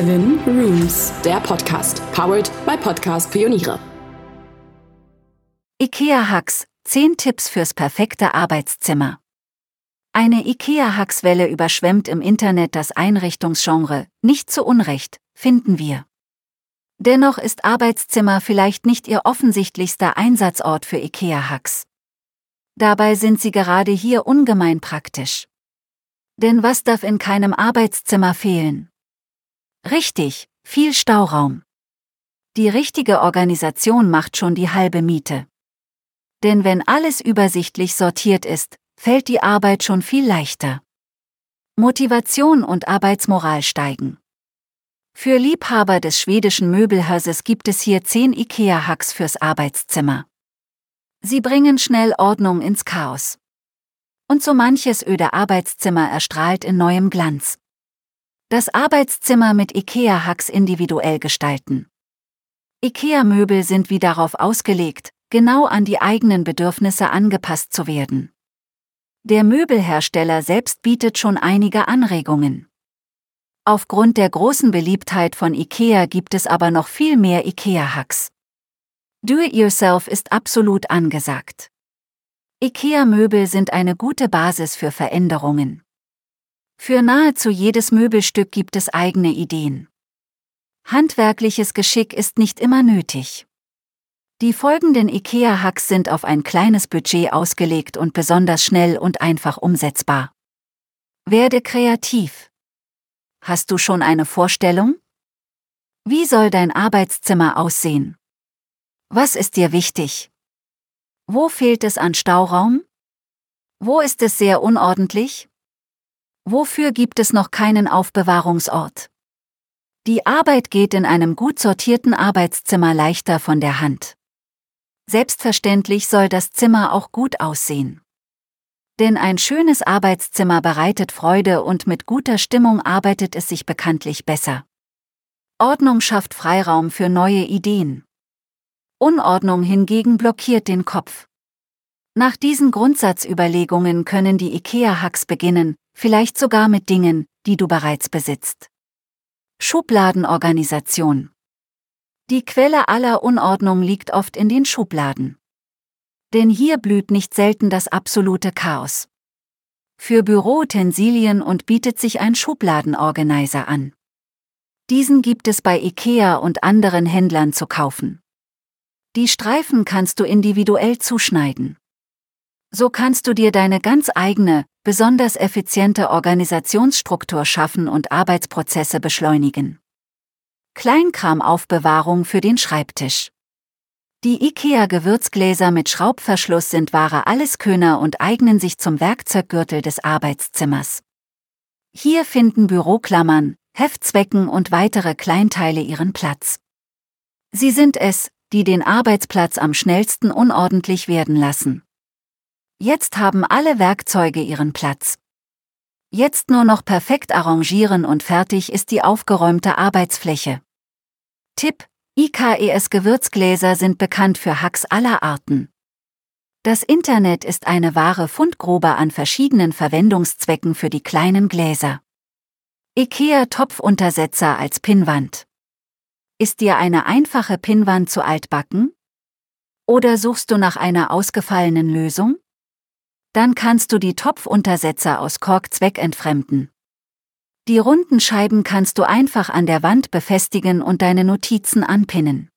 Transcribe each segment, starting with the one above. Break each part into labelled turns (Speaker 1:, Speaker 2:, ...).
Speaker 1: Seven Rooms, der Podcast, powered by Podcast Pioniere.
Speaker 2: IKEA-Hacks, 10 Tipps fürs perfekte Arbeitszimmer. Eine IKEA-Hackswelle überschwemmt im Internet das Einrichtungsgenre, nicht zu Unrecht, finden wir. Dennoch ist Arbeitszimmer vielleicht nicht Ihr offensichtlichster Einsatzort für IKEA-Hacks. Dabei sind sie gerade hier ungemein praktisch. Denn was darf in keinem Arbeitszimmer fehlen? Richtig, viel Stauraum. Die richtige Organisation macht schon die halbe Miete. Denn wenn alles übersichtlich sortiert ist, fällt die Arbeit schon viel leichter. Motivation und Arbeitsmoral steigen. Für Liebhaber des schwedischen Möbelhauses gibt es hier 10 IKEA-Hacks fürs Arbeitszimmer. Sie bringen schnell Ordnung ins Chaos. Und so manches öde Arbeitszimmer erstrahlt in neuem Glanz. Das Arbeitszimmer mit IKEA-Hacks individuell gestalten. IKEA-Möbel sind wie darauf ausgelegt, genau an die eigenen Bedürfnisse angepasst zu werden. Der Möbelhersteller selbst bietet schon einige Anregungen. Aufgrund der großen Beliebtheit von IKEA gibt es aber noch viel mehr IKEA-Hacks. Do-it-yourself ist absolut angesagt. IKEA-Möbel sind eine gute Basis für Veränderungen. Für nahezu jedes Möbelstück gibt es eigene Ideen. Handwerkliches Geschick ist nicht immer nötig. Die folgenden IKEA-Hacks sind auf ein kleines Budget ausgelegt und besonders schnell und einfach umsetzbar. Werde kreativ. Hast du schon eine Vorstellung? Wie soll dein Arbeitszimmer aussehen? Was ist dir wichtig? Wo fehlt es an Stauraum? Wo ist es sehr unordentlich? Wofür gibt es noch keinen Aufbewahrungsort? Die Arbeit geht in einem gut sortierten Arbeitszimmer leichter von der Hand. Selbstverständlich soll das Zimmer auch gut aussehen. Denn ein schönes Arbeitszimmer bereitet Freude und mit guter Stimmung arbeitet es sich bekanntlich besser. Ordnung schafft Freiraum für neue Ideen. Unordnung hingegen blockiert den Kopf. Nach diesen Grundsatzüberlegungen können die IKEA-Hacks beginnen, vielleicht sogar mit Dingen, die du bereits besitzt. Schubladenorganisation. Die Quelle aller Unordnung liegt oft in den Schubladen. Denn hier blüht nicht selten das absolute Chaos. Für Büroutensilien und bietet sich ein Schubladenorganizer an. Diesen gibt es bei IKEA und anderen Händlern zu kaufen. Die Streifen kannst du individuell zuschneiden. So kannst du dir deine ganz eigene, besonders effiziente Organisationsstruktur schaffen und Arbeitsprozesse beschleunigen. Kleinkramaufbewahrung für den Schreibtisch. Die IKEA-Gewürzgläser mit Schraubverschluss sind wahre Alleskönner und eignen sich zum Werkzeuggürtel des Arbeitszimmers. Hier finden Büroklammern, Heftzwecken und weitere Kleinteile ihren Platz. Sie sind es, die den Arbeitsplatz am schnellsten unordentlich werden lassen. Jetzt haben alle Werkzeuge ihren Platz. Jetzt nur noch perfekt arrangieren und fertig ist die aufgeräumte Arbeitsfläche. Tipp: IKES Gewürzgläser sind bekannt für Hacks aller Arten. Das Internet ist eine wahre Fundgrube an verschiedenen Verwendungszwecken für die kleinen Gläser. IKEA Topfuntersetzer als Pinnwand. Ist dir eine einfache Pinnwand zu altbacken? Oder suchst du nach einer ausgefallenen Lösung? Dann kannst du die Topfuntersetzer aus Kork zweckentfremden. Die runden Scheiben kannst du einfach an der Wand befestigen und deine Notizen anpinnen.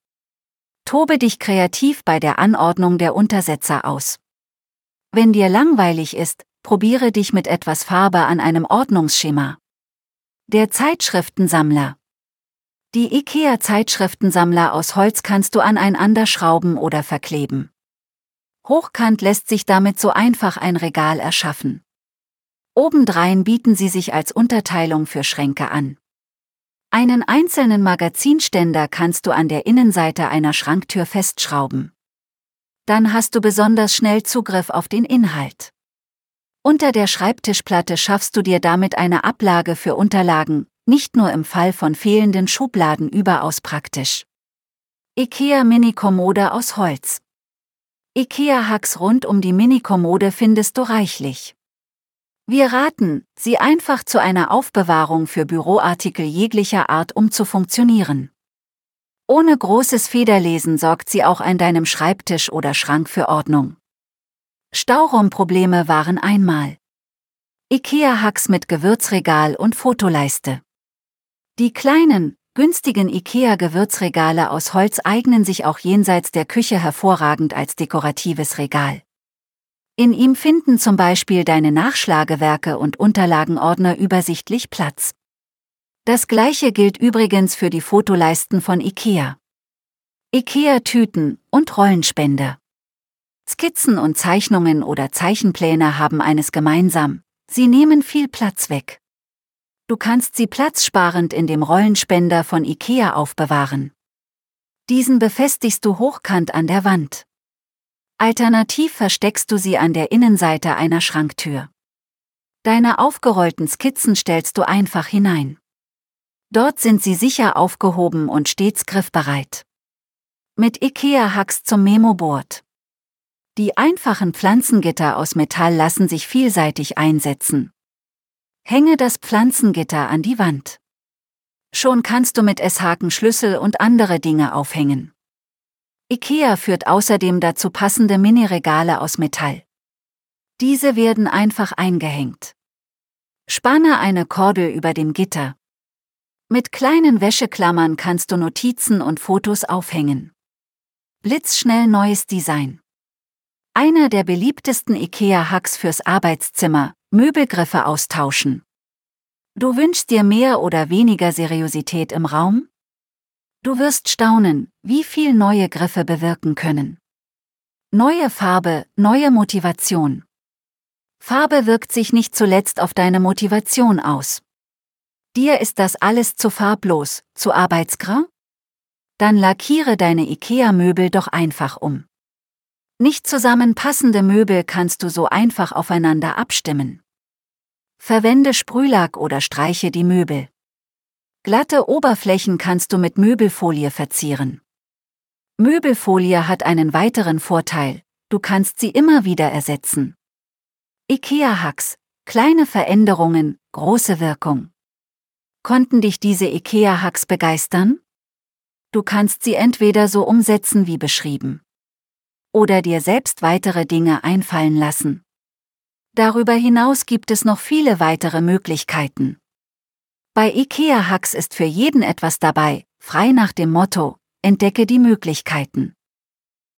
Speaker 2: Tobe dich kreativ bei der Anordnung der Untersetzer aus. Wenn dir langweilig ist, probiere dich mit etwas Farbe an einem Ordnungsschema. Der Zeitschriftensammler die IKEA-Zeitschriftensammler aus Holz kannst du aneinander schrauben oder verkleben. Hochkant lässt sich damit so einfach ein Regal erschaffen. Obendrein bieten sie sich als Unterteilung für Schränke an. Einen einzelnen Magazinständer kannst du an der Innenseite einer Schranktür festschrauben. Dann hast du besonders schnell Zugriff auf den Inhalt. Unter der Schreibtischplatte schaffst du dir damit eine Ablage für Unterlagen, nicht nur im Fall von fehlenden Schubladen überaus praktisch. IKEA Mini-Kommode aus Holz. IKEA-Hacks rund um die Mini-Kommode findest du reichlich. Wir raten, sie einfach zu einer Aufbewahrung für Büroartikel jeglicher Art umzufunktionieren. Ohne großes Federlesen sorgt sie auch an deinem Schreibtisch oder Schrank für Ordnung. Stauraumprobleme waren einmal. IKEA-Hacks mit Gewürzregal und Fotoleiste. Die kleinen, günstigen IKEA-Gewürzregale aus Holz eignen sich auch jenseits der Küche hervorragend als dekoratives Regal. In ihm finden zum Beispiel deine Nachschlagewerke und Unterlagenordner übersichtlich Platz. Das gleiche gilt übrigens für die Fotoleisten von IKEA. IKEA-Tüten und Rollenspender. Skizzen und Zeichnungen oder Zeichenpläne haben eines gemeinsam, sie nehmen viel Platz weg. Du kannst sie platzsparend in dem Rollenspender von IKEA aufbewahren. Diesen befestigst du hochkant an der Wand. Alternativ versteckst du sie an der Innenseite einer Schranktür. Deine aufgerollten Skizzen stellst du einfach hinein. Dort sind sie sicher aufgehoben und stets griffbereit. Mit IKEA-Hacks zum Memo-Board. Die einfachen Pflanzengitter aus Metall lassen sich vielseitig einsetzen. Hänge das Pflanzengitter an die Wand. Schon kannst du mit S-Haken Schlüssel und andere Dinge aufhängen. IKEA führt außerdem dazu passende Mini-Regale aus Metall. Diese werden einfach eingehängt. Spanne eine Kordel über dem Gitter. Mit kleinen Wäscheklammern kannst du Notizen und Fotos aufhängen. Blitzschnell neues Design. Einer der beliebtesten IKEA-Hacks fürs Arbeitszimmer, Möbelgriffe austauschen. Du wünschst dir mehr oder weniger Seriosität im Raum? Du wirst staunen, wie viel neue Griffe bewirken können. Neue Farbe, neue Motivation. Farbe wirkt sich nicht zuletzt auf deine Motivation aus. Dir ist das alles zu farblos, zu arbeitsgrau? Dann lackiere deine IKEA-Möbel doch einfach um. Nicht zusammenpassende Möbel kannst du so einfach aufeinander abstimmen. Verwende Sprühlack oder streiche die Möbel. Glatte Oberflächen kannst du mit Möbelfolie verzieren. Möbelfolie hat einen weiteren Vorteil, du kannst sie immer wieder ersetzen. IKEA-Hacks, kleine Veränderungen, große Wirkung. Konnten dich diese IKEA-Hacks begeistern? Du kannst sie entweder so umsetzen wie beschrieben. Oder dir selbst weitere Dinge einfallen lassen. Darüber hinaus gibt es noch viele weitere Möglichkeiten. Bei IKEA Hacks ist für jeden etwas dabei, frei nach dem Motto, entdecke die Möglichkeiten.